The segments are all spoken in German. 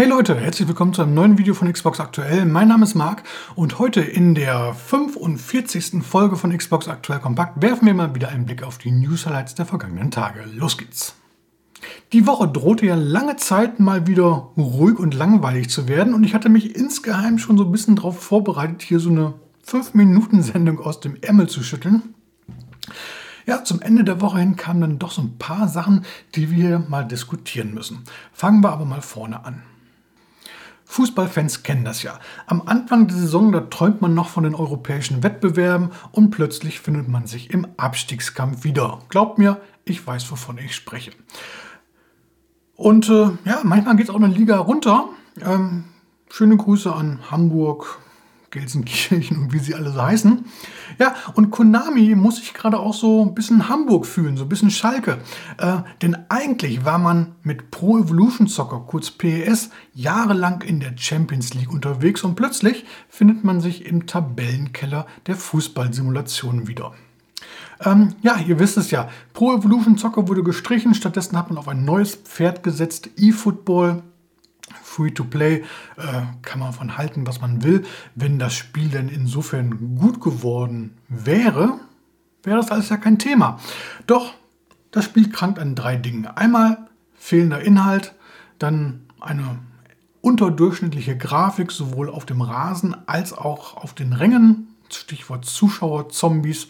Hey Leute, herzlich willkommen zu einem neuen Video von Xbox Aktuell. Mein Name ist Marc und heute in der 45. Folge von Xbox Aktuell Kompakt werfen wir mal wieder einen Blick auf die News Highlights der vergangenen Tage. Los geht's! Die Woche drohte ja lange Zeit mal wieder ruhig und langweilig zu werden und ich hatte mich insgeheim schon so ein bisschen darauf vorbereitet, hier so eine 5-Minuten-Sendung aus dem Ärmel zu schütteln. Ja, zum Ende der Woche hin kamen dann doch so ein paar Sachen, die wir mal diskutieren müssen. Fangen wir aber mal vorne an. Fußballfans kennen das ja. Am Anfang der Saison, da träumt man noch von den europäischen Wettbewerben und plötzlich findet man sich im Abstiegskampf wieder. Glaubt mir, ich weiß, wovon ich spreche. Und äh, ja, manchmal geht es auch eine Liga runter. Ähm, schöne Grüße an Hamburg, Gelsenkirchen und wie sie alle so heißen. Ja, und Konami muss sich gerade auch so ein bisschen Hamburg fühlen, so ein bisschen Schalke. Äh, denn eigentlich war man mit Pro Evolution Soccer, kurz PES, jahrelang in der Champions League unterwegs und plötzlich findet man sich im Tabellenkeller der Fußballsimulationen wieder. Ähm, ja, ihr wisst es ja, Pro Evolution Soccer wurde gestrichen, stattdessen hat man auf ein neues Pferd gesetzt, eFootball. Free-to-Play äh, kann man von halten, was man will. Wenn das Spiel denn insofern gut geworden wäre, wäre das alles ja kein Thema. Doch das Spiel krankt an drei Dingen. Einmal fehlender Inhalt, dann eine unterdurchschnittliche Grafik sowohl auf dem Rasen als auch auf den Rängen. Stichwort Zuschauer, Zombies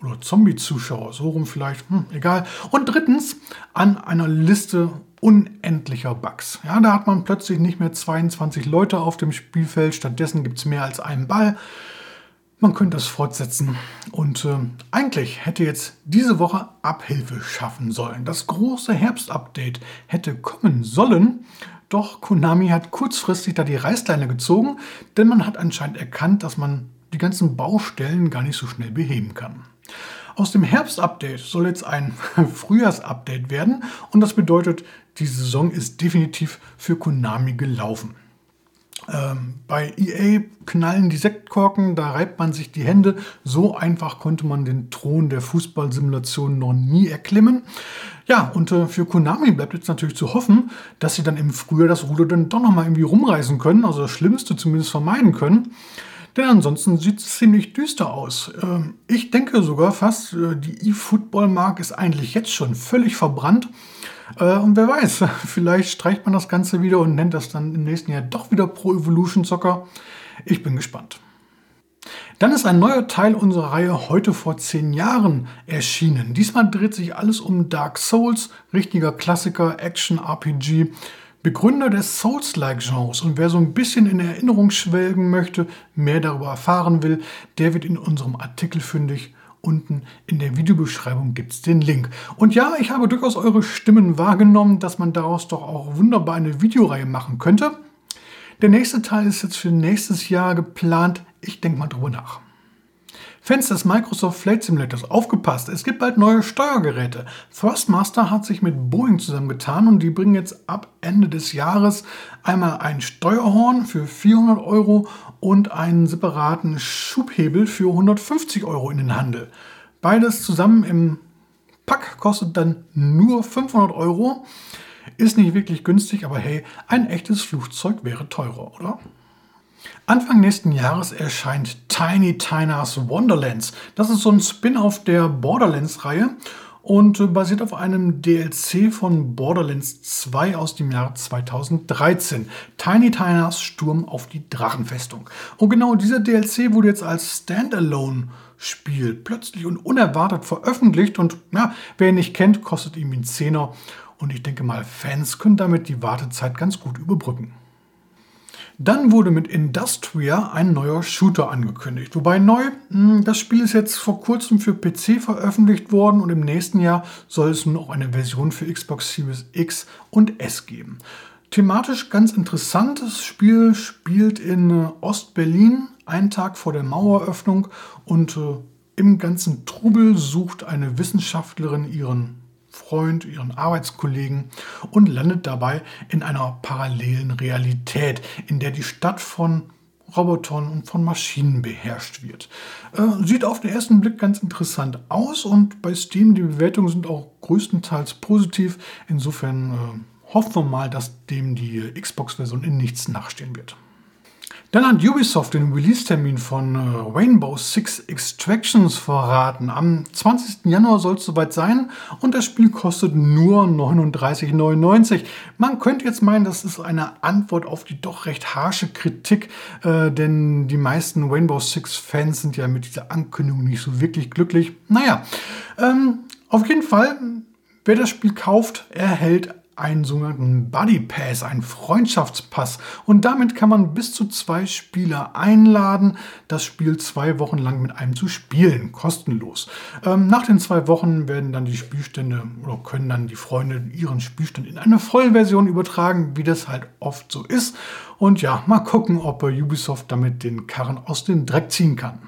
oder Zombie-Zuschauer, so rum vielleicht, hm, egal. Und drittens an einer Liste unendlicher Bugs. Ja, da hat man plötzlich nicht mehr 22 Leute auf dem Spielfeld, stattdessen gibt es mehr als einen Ball. Man könnte das fortsetzen und äh, eigentlich hätte jetzt diese Woche Abhilfe schaffen sollen. Das große Herbstupdate hätte kommen sollen, doch Konami hat kurzfristig da die Reißleine gezogen, denn man hat anscheinend erkannt, dass man die ganzen Baustellen gar nicht so schnell beheben kann. Aus dem Herbstupdate soll jetzt ein Frühjahrsupdate werden und das bedeutet, die Saison ist definitiv für Konami gelaufen. Ähm, bei EA knallen die Sektkorken, da reibt man sich die Hände. So einfach konnte man den Thron der Fußballsimulation noch nie erklimmen. Ja, und äh, für Konami bleibt jetzt natürlich zu hoffen, dass sie dann im Frühjahr das Ruder dann doch nochmal irgendwie rumreißen können, also das Schlimmste zumindest vermeiden können. Denn ansonsten sieht es ziemlich düster aus. Ähm, ich denke sogar fast, äh, die E-Football-Mark ist eigentlich jetzt schon völlig verbrannt. Äh, und wer weiß, vielleicht streicht man das Ganze wieder und nennt das dann im nächsten Jahr doch wieder Pro Evolution Soccer. Ich bin gespannt. Dann ist ein neuer Teil unserer Reihe heute vor zehn Jahren erschienen. Diesmal dreht sich alles um Dark Souls, richtiger Klassiker, Action-RPG. Begründer des Souls-like-Genres. Und wer so ein bisschen in Erinnerung schwelgen möchte, mehr darüber erfahren will, der wird in unserem Artikel fündig. Unten in der Videobeschreibung gibt es den Link. Und ja, ich habe durchaus eure Stimmen wahrgenommen, dass man daraus doch auch wunderbar eine Videoreihe machen könnte. Der nächste Teil ist jetzt für nächstes Jahr geplant. Ich denke mal drüber nach. Fans des Microsoft Flight Simulators, aufgepasst, es gibt bald neue Steuergeräte. Thrustmaster hat sich mit Boeing zusammengetan und die bringen jetzt ab Ende des Jahres einmal ein Steuerhorn für 400 Euro und einen separaten Schubhebel für 150 Euro in den Handel. Beides zusammen im Pack kostet dann nur 500 Euro. Ist nicht wirklich günstig, aber hey, ein echtes Flugzeug wäre teurer, oder? Anfang nächsten Jahres erscheint Tiny Tina's Wonderlands. Das ist so ein Spin-off der Borderlands-Reihe und äh, basiert auf einem DLC von Borderlands 2 aus dem Jahr 2013. Tiny Tina's Sturm auf die Drachenfestung. Und genau dieser DLC wurde jetzt als Standalone Spiel plötzlich und unerwartet veröffentlicht und ja, wer ihn nicht kennt, kostet ihm einen Zehner und ich denke mal, Fans können damit die Wartezeit ganz gut überbrücken. Dann wurde mit Industria ein neuer Shooter angekündigt. Wobei neu, hm, das Spiel ist jetzt vor kurzem für PC veröffentlicht worden und im nächsten Jahr soll es nun auch eine Version für Xbox Series X und S geben. Thematisch ganz interessant. Das Spiel spielt in äh, Ostberlin, einen Tag vor der Maueröffnung und äh, im ganzen Trubel sucht eine Wissenschaftlerin ihren Freund, ihren Arbeitskollegen und landet dabei in einer parallelen Realität, in der die Stadt von Robotern und von Maschinen beherrscht wird. Äh, sieht auf den ersten Blick ganz interessant aus und bei Steam die Bewertungen sind auch größtenteils positiv. Insofern äh, hoffen wir mal, dass dem die Xbox-Version in nichts nachstehen wird. Dann hat Ubisoft den Release-Termin von äh, Rainbow Six Extractions verraten. Am 20. Januar soll es soweit sein und das Spiel kostet nur 39,99. Man könnte jetzt meinen, das ist eine Antwort auf die doch recht harsche Kritik, äh, denn die meisten Rainbow Six-Fans sind ja mit dieser Ankündigung nicht so wirklich glücklich. Naja, ähm, auf jeden Fall, wer das Spiel kauft, erhält einen sogenannten Buddy Pass, einen Freundschaftspass. Und damit kann man bis zu zwei Spieler einladen, das Spiel zwei Wochen lang mit einem zu spielen, kostenlos. Ähm, nach den zwei Wochen werden dann die Spielstände oder können dann die Freunde ihren Spielstand in eine Vollversion übertragen, wie das halt oft so ist. Und ja, mal gucken, ob Ubisoft damit den Karren aus dem Dreck ziehen kann.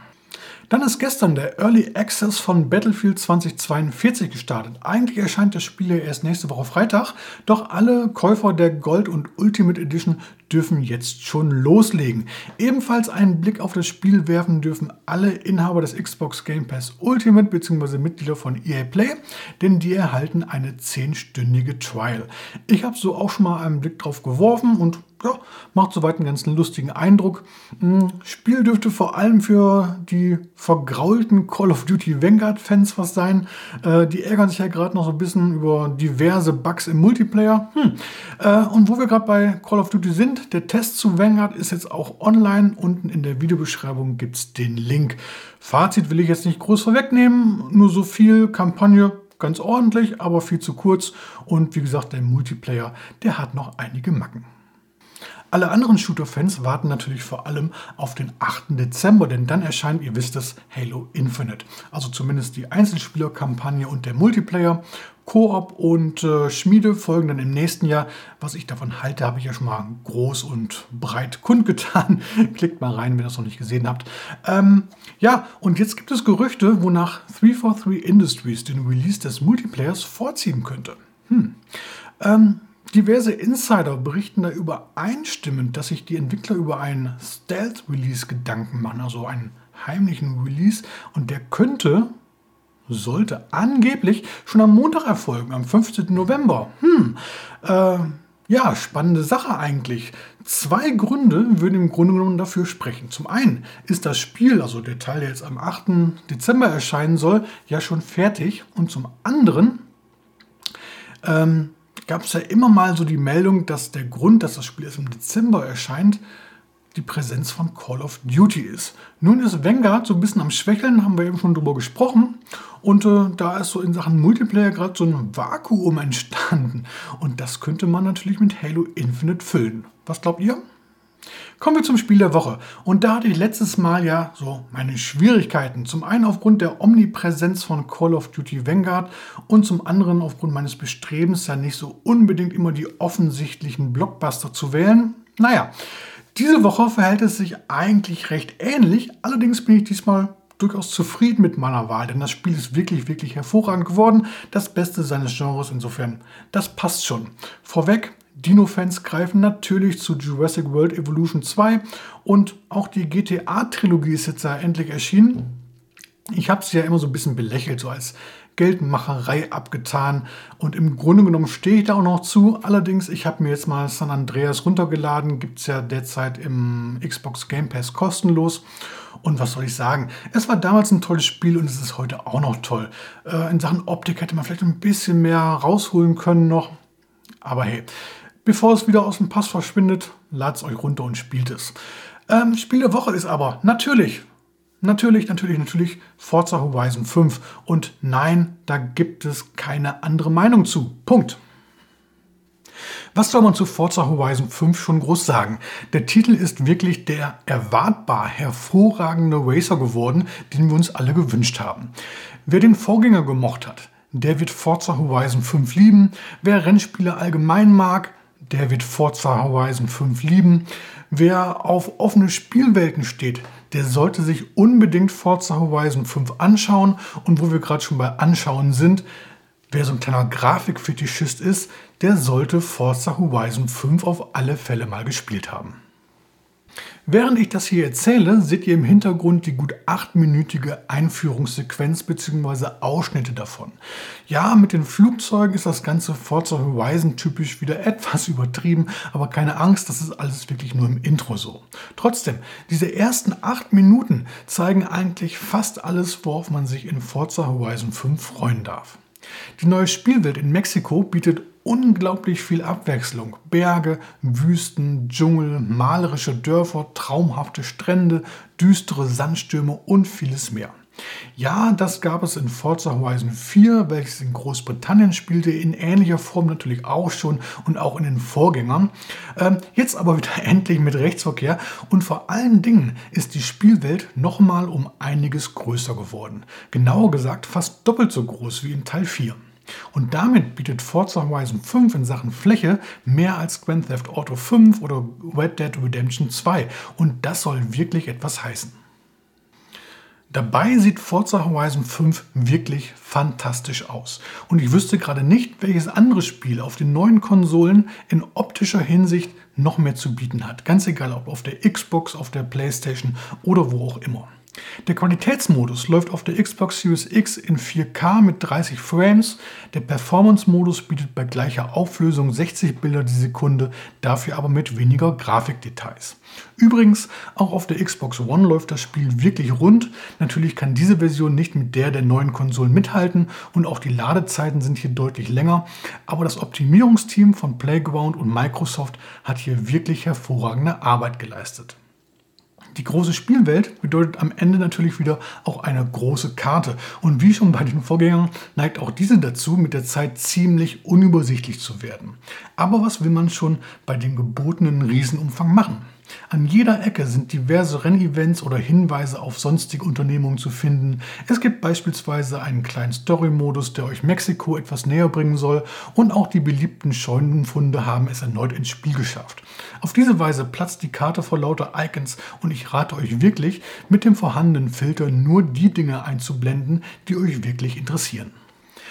Dann ist gestern der Early Access von Battlefield 2042 gestartet. Eigentlich erscheint das Spiel ja erst nächste Woche Freitag, doch alle Käufer der Gold und Ultimate Edition dürfen jetzt schon loslegen. Ebenfalls einen Blick auf das Spiel werfen dürfen alle Inhaber des Xbox Game Pass Ultimate bzw. Mitglieder von EA Play, denn die erhalten eine 10-stündige Trial. Ich habe so auch schon mal einen Blick drauf geworfen und ja, macht soweit einen ganz lustigen Eindruck. Hm, Spiel dürfte vor allem für die vergraulten Call of Duty Vanguard-Fans was sein. Äh, die ärgern sich ja gerade noch so ein bisschen über diverse Bugs im Multiplayer. Hm. Äh, und wo wir gerade bei Call of Duty sind, der Test zu Vanguard ist jetzt auch online. Unten in der Videobeschreibung gibt es den Link. Fazit will ich jetzt nicht groß vorwegnehmen, nur so viel Kampagne ganz ordentlich, aber viel zu kurz. Und wie gesagt, der Multiplayer, der hat noch einige Macken. Alle anderen Shooter-Fans warten natürlich vor allem auf den 8. Dezember, denn dann erscheint, ihr wisst es, Halo Infinite. Also zumindest die Einzelspieler-Kampagne und der Multiplayer. Koop und äh, Schmiede folgen dann im nächsten Jahr. Was ich davon halte, habe ich ja schon mal groß und breit kundgetan. Klickt mal rein, wenn ihr das noch nicht gesehen habt. Ähm, ja, und jetzt gibt es Gerüchte, wonach 343 Industries den Release des Multiplayers vorziehen könnte. Hm. Ähm, Diverse Insider berichten da übereinstimmend, dass sich die Entwickler über einen Stealth-Release Gedanken machen, also einen heimlichen Release. Und der könnte, sollte angeblich schon am Montag erfolgen, am 15. November. Hm, äh, ja, spannende Sache eigentlich. Zwei Gründe würden im Grunde genommen dafür sprechen. Zum einen ist das Spiel, also der Teil, der jetzt am 8. Dezember erscheinen soll, ja schon fertig. Und zum anderen ähm, gab es ja immer mal so die Meldung, dass der Grund, dass das Spiel erst im Dezember erscheint, die Präsenz von Call of Duty ist. Nun ist Vanguard so ein bisschen am Schwächeln, haben wir eben schon drüber gesprochen. Und äh, da ist so in Sachen Multiplayer gerade so ein Vakuum entstanden. Und das könnte man natürlich mit Halo Infinite füllen. Was glaubt ihr? Kommen wir zum Spiel der Woche. Und da hatte ich letztes Mal ja so meine Schwierigkeiten. Zum einen aufgrund der Omnipräsenz von Call of Duty Vanguard und zum anderen aufgrund meines Bestrebens, ja nicht so unbedingt immer die offensichtlichen Blockbuster zu wählen. Naja, diese Woche verhält es sich eigentlich recht ähnlich. Allerdings bin ich diesmal durchaus zufrieden mit meiner Wahl, denn das Spiel ist wirklich, wirklich hervorragend geworden. Das Beste seines Genres insofern. Das passt schon. Vorweg, Dino-Fans greifen natürlich zu Jurassic World Evolution 2 und auch die GTA-Trilogie ist jetzt ja endlich erschienen. Ich habe sie ja immer so ein bisschen belächelt, so als Geldmacherei abgetan und im Grunde genommen stehe ich da auch noch zu. Allerdings, ich habe mir jetzt mal San Andreas runtergeladen, gibt es ja derzeit im Xbox Game Pass kostenlos. Und was soll ich sagen? Es war damals ein tolles Spiel und es ist heute auch noch toll. Äh, in Sachen Optik hätte man vielleicht ein bisschen mehr rausholen können noch. Aber hey, Bevor es wieder aus dem Pass verschwindet, ladet es euch runter und spielt es. Ähm, Spiel der Woche ist aber natürlich, natürlich, natürlich, natürlich Forza Horizon 5. Und nein, da gibt es keine andere Meinung zu. Punkt. Was soll man zu Forza Horizon 5 schon groß sagen? Der Titel ist wirklich der erwartbar hervorragende Racer geworden, den wir uns alle gewünscht haben. Wer den Vorgänger gemocht hat, der wird Forza Horizon 5 lieben. Wer Rennspiele allgemein mag, der wird Forza Horizon 5 lieben. Wer auf offene Spielwelten steht, der sollte sich unbedingt Forza Horizon 5 anschauen. Und wo wir gerade schon bei Anschauen sind, wer so ein kleiner Grafikfetischist ist, der sollte Forza Horizon 5 auf alle Fälle mal gespielt haben. Während ich das hier erzähle, seht ihr im Hintergrund die gut achtminütige Einführungssequenz bzw. Ausschnitte davon. Ja, mit den Flugzeugen ist das ganze Forza Horizon typisch wieder etwas übertrieben, aber keine Angst, das ist alles wirklich nur im Intro so. Trotzdem, diese ersten acht Minuten zeigen eigentlich fast alles, worauf man sich in Forza Horizon 5 freuen darf. Die neue Spielwelt in Mexiko bietet unglaublich viel Abwechslung. Berge, Wüsten, Dschungel, malerische Dörfer, traumhafte Strände, düstere Sandstürme und vieles mehr. Ja, das gab es in Forza Horizon 4, welches in Großbritannien spielte, in ähnlicher Form natürlich auch schon und auch in den Vorgängern. Ähm, jetzt aber wieder endlich mit Rechtsverkehr und vor allen Dingen ist die Spielwelt nochmal um einiges größer geworden. Genauer gesagt fast doppelt so groß wie in Teil 4. Und damit bietet Forza Horizon 5 in Sachen Fläche mehr als Grand Theft Auto 5 oder Red Dead Redemption 2. Und das soll wirklich etwas heißen. Dabei sieht Forza Horizon 5 wirklich fantastisch aus. Und ich wüsste gerade nicht, welches andere Spiel auf den neuen Konsolen in optischer Hinsicht noch mehr zu bieten hat. Ganz egal, ob auf der Xbox, auf der PlayStation oder wo auch immer. Der Qualitätsmodus läuft auf der Xbox Series X in 4K mit 30 Frames. Der Performance-Modus bietet bei gleicher Auflösung 60 Bilder die Sekunde, dafür aber mit weniger Grafikdetails. Übrigens, auch auf der Xbox One läuft das Spiel wirklich rund. Natürlich kann diese Version nicht mit der der neuen Konsolen mithalten und auch die Ladezeiten sind hier deutlich länger. Aber das Optimierungsteam von Playground und Microsoft hat hier wirklich hervorragende Arbeit geleistet. Die große Spielwelt bedeutet am Ende natürlich wieder auch eine große Karte. Und wie schon bei den Vorgängern neigt auch diese dazu, mit der Zeit ziemlich unübersichtlich zu werden. Aber was will man schon bei dem gebotenen Riesenumfang machen? An jeder Ecke sind diverse Rennevents oder Hinweise auf sonstige Unternehmungen zu finden. Es gibt beispielsweise einen kleinen Story-Modus, der euch Mexiko etwas näher bringen soll und auch die beliebten Scheunenfunde haben es erneut ins Spiel geschafft. Auf diese Weise platzt die Karte vor lauter Icons und ich rate euch wirklich, mit dem vorhandenen Filter nur die Dinge einzublenden, die euch wirklich interessieren.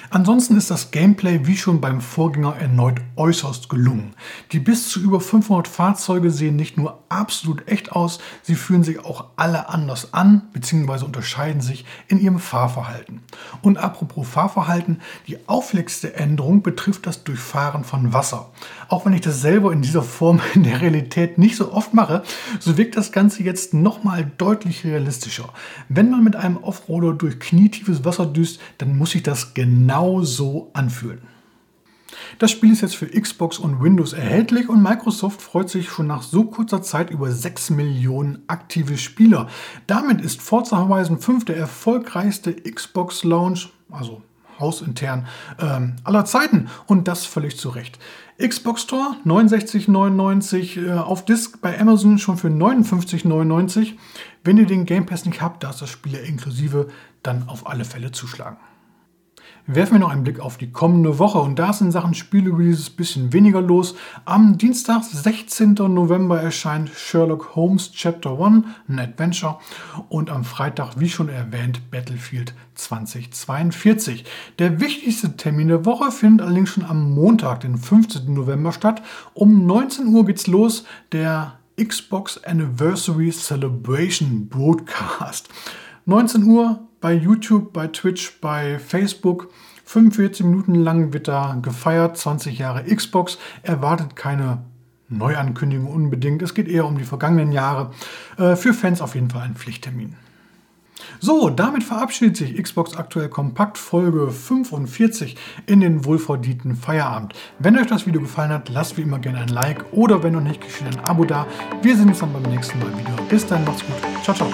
Ansonsten ist das Gameplay wie schon beim Vorgänger erneut äußerst gelungen. Die bis zu über 500 Fahrzeuge sehen nicht nur absolut echt aus, sie fühlen sich auch alle anders an bzw. unterscheiden sich in ihrem Fahrverhalten. Und apropos Fahrverhalten, die auffälligste Änderung betrifft das Durchfahren von Wasser. Auch wenn ich das selber in dieser Form in der Realität nicht so oft mache, so wirkt das Ganze jetzt nochmal deutlich realistischer. Wenn man mit einem Offroader durch knietiefes Wasser düst, dann muss sich das genau so anfühlen. Das Spiel ist jetzt für Xbox und Windows erhältlich und Microsoft freut sich schon nach so kurzer Zeit über 6 Millionen aktive Spieler. Damit ist Forza Horizon 5 der erfolgreichste Xbox Launch, also hausintern, ähm, aller Zeiten und das völlig zu Recht. Xbox Store 69,99 äh, auf Disc bei Amazon schon für 59,99. Wenn ihr den Game Pass nicht habt, da ist das Spiel ja inklusive, dann auf alle Fälle zuschlagen. Werfen wir noch einen Blick auf die kommende Woche und da ist in Sachen Spielreleases ein bisschen weniger los. Am Dienstag, 16. November, erscheint Sherlock Holmes Chapter 1, ein Adventure und am Freitag, wie schon erwähnt, Battlefield 2042. Der wichtigste Termin der Woche findet allerdings schon am Montag, den 15. November statt. Um 19 Uhr geht's los, der Xbox Anniversary Celebration Broadcast. 19 Uhr bei YouTube, bei Twitch, bei Facebook. 45 Minuten lang wird da gefeiert, 20 Jahre Xbox. Erwartet keine Neuankündigung unbedingt. Es geht eher um die vergangenen Jahre. Äh, für Fans auf jeden Fall ein Pflichttermin. So, damit verabschiedet sich Xbox Aktuell Kompakt Folge 45 in den wohlverdienten Feierabend. Wenn euch das Video gefallen hat, lasst wie immer gerne ein Like oder wenn noch nicht geschehen, ein Abo da. Wir sehen uns dann beim nächsten Mal wieder. Bis dann, macht's gut. Ciao, ciao.